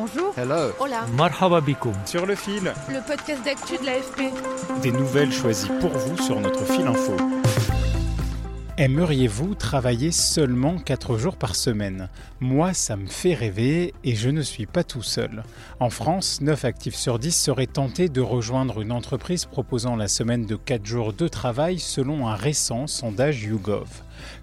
Bonjour. Hello. Hola. Marhaba bikoum. Sur le fil, Le podcast d'actu de l'AFP. des nouvelles choisies pour vous sur notre fil info. Aimeriez-vous travailler seulement 4 jours par semaine? Moi, ça me fait rêver et je ne suis pas tout seul. En France, 9 actifs sur 10 seraient tentés de rejoindre une entreprise proposant la semaine de 4 jours de travail selon un récent sondage YouGov.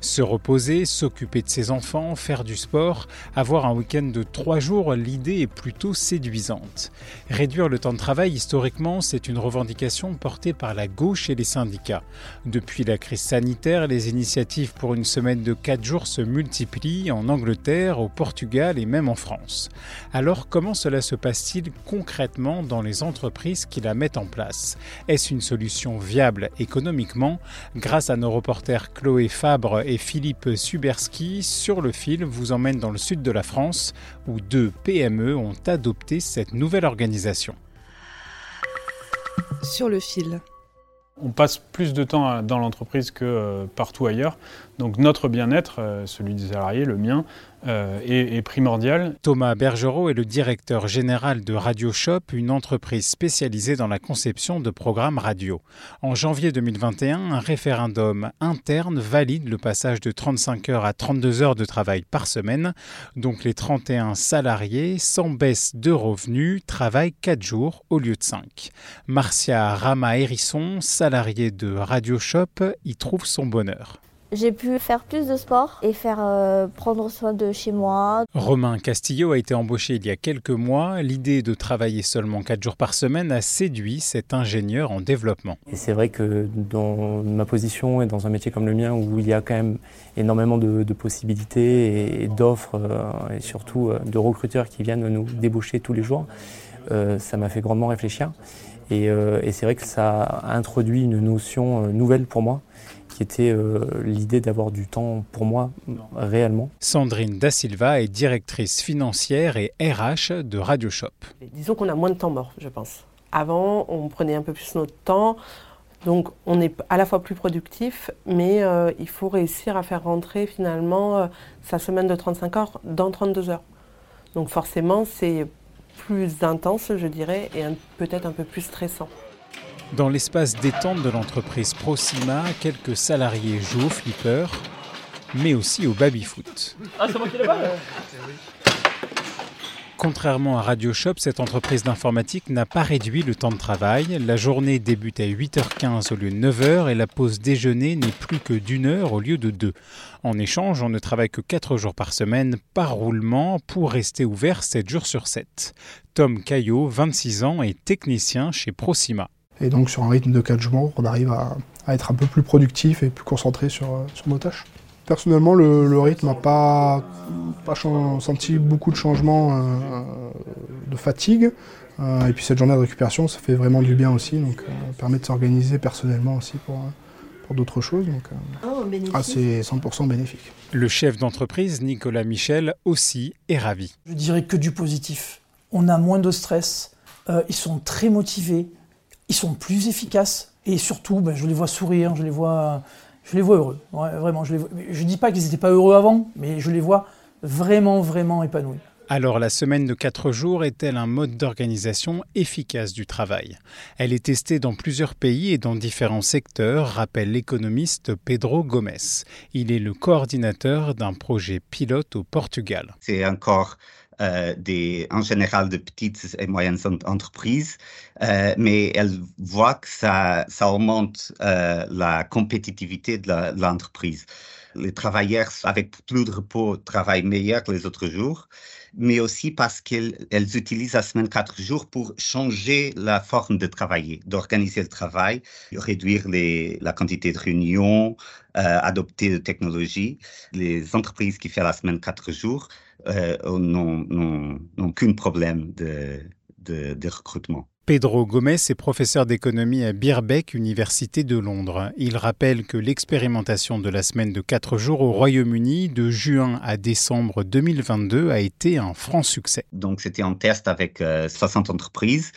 Se reposer, s'occuper de ses enfants, faire du sport, avoir un week-end de 3 jours, l'idée est plutôt séduisante. Réduire le temps de travail, historiquement, c'est une revendication portée par la gauche et les syndicats. Depuis la crise sanitaire, les initiatives pour une semaine de 4 jours se multiplient en Angleterre, au Portugal et même en France. Alors comment cela se passe-t-il concrètement dans les entreprises qui la mettent en place? Est-ce une solution viable économiquement? Grâce à nos reporters Chloé Fabre et Philippe Suberski, sur le fil vous emmène dans le sud de la France où deux PME ont adopté cette nouvelle organisation. Sur le fil. On passe plus de temps dans l'entreprise que euh, partout ailleurs. Donc notre bien-être, euh, celui des salariés, le mien, euh, est, est primordial. Thomas Bergerot est le directeur général de Radio Shop, une entreprise spécialisée dans la conception de programmes radio. En janvier 2021, un référendum interne valide le passage de 35 heures à 32 heures de travail par semaine. Donc les 31 salariés, sans baisse de revenus, travaillent 4 jours au lieu de 5. Marcia Rama-Hérisson, salariée de Radio Shop, y trouve son bonheur. J'ai pu faire plus de sport et faire euh, prendre soin de chez moi. Romain Castillo a été embauché il y a quelques mois. L'idée de travailler seulement 4 jours par semaine a séduit cet ingénieur en développement. Et c'est vrai que dans ma position et dans un métier comme le mien où il y a quand même énormément de, de possibilités et, d'offres euh, et surtout euh, de recruteurs qui viennent nous débaucher tous les jours, euh, ça m'a fait grandement réfléchir. Et, euh, et c'est vrai que ça a introduit une notion nouvelle pour moi qui était euh, l'idée d'avoir du temps pour moi réellement. Sandrine Da Silva est directrice financière et RH de Radio Shop. Disons qu'on a moins de temps mort, je pense. Avant, on prenait un peu plus notre temps, donc on est à la fois plus productif, mais euh, il faut réussir à faire rentrer finalement euh, sa semaine de 35 heures dans 32 heures. Donc forcément, c'est plus intense, je dirais, et peut-être un peu plus stressant. Dans l'espace détente de l'entreprise Proxima, quelques salariés jouent au flipper, mais aussi au baby-foot. Contrairement à Radio Shop, cette entreprise d'informatique n'a pas réduit le temps de travail. La journée débute à 8h15 au lieu de 9h et la pause déjeuner n'est plus que d'une heure au lieu de deux. En échange, on ne travaille que 4 jours par semaine par roulement pour rester ouvert 7 jours sur 7. Tom Caillot, 26 ans, est technicien chez Proxima. Et donc sur un rythme de 4 jours, on arrive à, à être un peu plus productif et plus concentré sur, euh, sur nos tâches. Personnellement, le, le rythme n'a pas, senti beaucoup de changements euh, euh, de fatigue. Euh, et puis cette journée de récupération, ça fait vraiment du bien aussi. Donc euh, permet de s'organiser personnellement aussi pour, pour d'autres choses. Donc euh, ah, c'est 100% bénéfique. Le chef d'entreprise, Nicolas Michel, aussi est ravi. Je dirais que du positif. On a moins de stress, euh, ils sont très motivés, ils sont plus efficaces et surtout, ben, je les vois sourire, je les vois, je les vois heureux. Ouais, vraiment, je ne dis pas qu'ils n'étaient pas heureux avant, mais je les vois vraiment, vraiment épanouis. Alors la semaine de 4 jours est-elle un mode d'organisation efficace du travail? Elle est testée dans plusieurs pays et dans différents secteurs, rappelle l'économiste Pedro Gomes. Il est le coordinateur d'un projet pilote au Portugal. C'est encore des, en général de petites et moyennes en- entreprises, euh, mais elles voient que ça, ça augmente euh, la compétitivité de l'entreprise. Les travailleurs avec plus de repos travaillent meilleur que les autres jours, mais aussi parce qu'elles utilisent la semaine quatre jours pour changer la forme de travailler, d'organiser le travail, réduire la quantité de réunions, euh, adopter de technologies. Les entreprises qui font la semaine quatre jours euh, n'ont qu'un problème de recrutement. Pedro Gomez est professeur d'économie à Birbeck, Université de Londres. Il rappelle que l'expérimentation de la semaine de 4 jours au Royaume-Uni de juin à décembre 2022 a été un franc succès. Donc c'était en test avec 60 euh, entreprises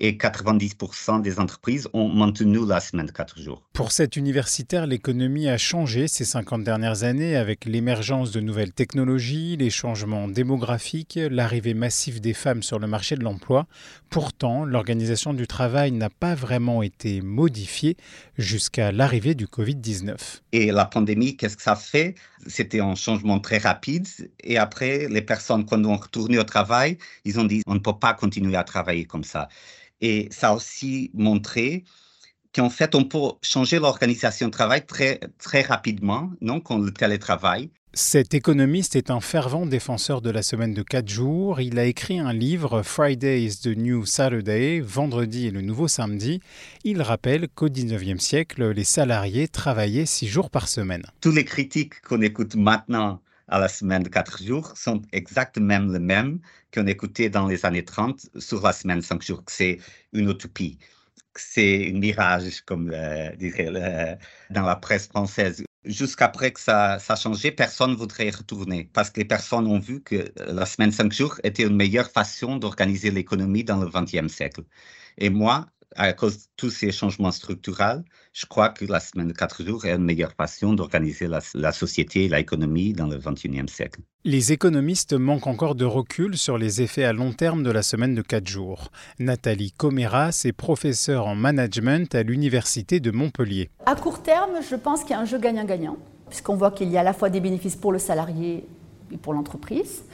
et 90% des entreprises ont maintenu la semaine de 4 jours. Pour cet universitaire, l'économie a changé ces 50 dernières années avec l'émergence de nouvelles technologies, les changements démographiques, l'arrivée massive des femmes sur le marché de l'emploi. Pourtant, l'organisation du travail n'a pas vraiment été modifiée jusqu'à l'arrivée du Covid-19. Et la pandémie, qu'est-ce que ça fait? C'était un changement très rapide. Et après, les personnes, quand on retourné au travail, ils ont dit, on ne peut pas continuer à travailler comme ça. Et ça a aussi montré qu'en fait, on peut changer l'organisation du travail très, très rapidement, non, quand le télétravail. Cet économiste est un fervent défenseur de la semaine de quatre jours. Il a écrit un livre, Friday is the New Saturday, Vendredi est le nouveau samedi. Il rappelle qu'au 19e siècle, les salariés travaillaient six jours par semaine. Tous les critiques qu'on écoute maintenant à la semaine de quatre jours sont exactement les mêmes qu'on écoutait dans les années 30 sur la semaine de cinq jours, que c'est une utopie, que c'est un mirage, comme euh, dirait dans la presse française. Jusqu'après que ça, a changé, personne ne voudrait y retourner parce que les personnes ont vu que la semaine de cinq jours était une meilleure façon d'organiser l'économie dans le XXe siècle. Et moi, à cause de tous ces changements structurels, je crois que la semaine de quatre jours est une meilleure façon d'organiser la, société et l'économie dans le XXIe siècle. Les économistes manquent encore de recul sur les effets à long terme de la semaine de quatre jours. Nathalie Comeras est professeure en management à l'Université de Montpellier. À court terme, je pense qu'il y a un jeu gagnant-gagnant, puisqu'on voit qu'il y a à la fois des bénéfices pour le salarié et pour l'entreprise.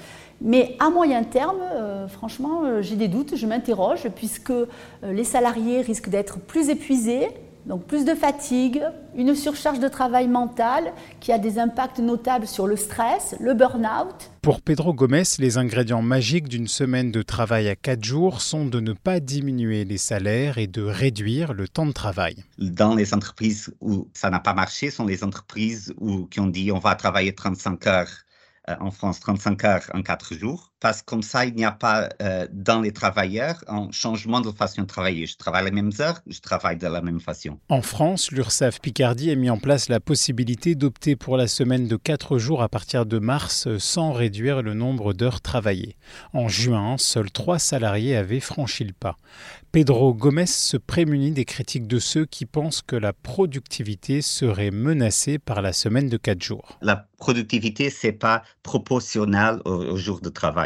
Mais à moyen terme, euh, franchement, euh, j'ai des doutes, je m'interroge, puisque euh, les salariés risquent d'être plus épuisés, donc plus de fatigue, une surcharge de travail mental qui a des impacts notables sur le stress, le burn-out. Pour Pedro Gomez, les ingrédients magiques d'une semaine de travail à 4 jours sont de ne pas diminuer les salaires et de réduire le temps de travail. Dans les entreprises où ça n'a pas marché, sont les entreprises où, qui ont dit on va travailler 35 heures en France 35 heures en 4 jours, parce que comme ça, il n'y a pas euh, dans les travailleurs un changement de façon de travailler. Je travaille les mêmes heures, je travaille de la même façon. En France, l'URSSAF Picardie a mis en place la possibilité d'opter pour la semaine de 4 jours à partir de mars sans réduire le nombre d'heures travaillées. En juin, seuls 3 salariés avaient franchi le pas. Pedro Gomez se prémunit des critiques de ceux qui pensent que la productivité serait menacée par la semaine de 4 jours. La productivité, c'est pas proportionnel au, au jour de travail.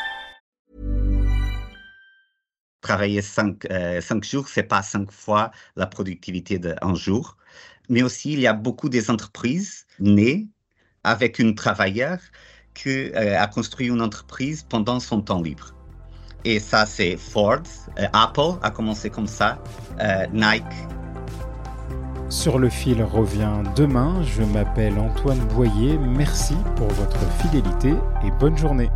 Travailler 5 euh, cinq jours, c'est pas cinq fois la productivité d'un jour, mais aussi il y a beaucoup des entreprises nées avec une travailleur qui euh, a construit une entreprise pendant son temps libre. Et ça, c'est Ford, euh, Apple a commencé comme ça, euh, Nike Sur le fil revient demain. Je m'appelle Antoine Boyer. Merci pour votre fidélité et bonne journée.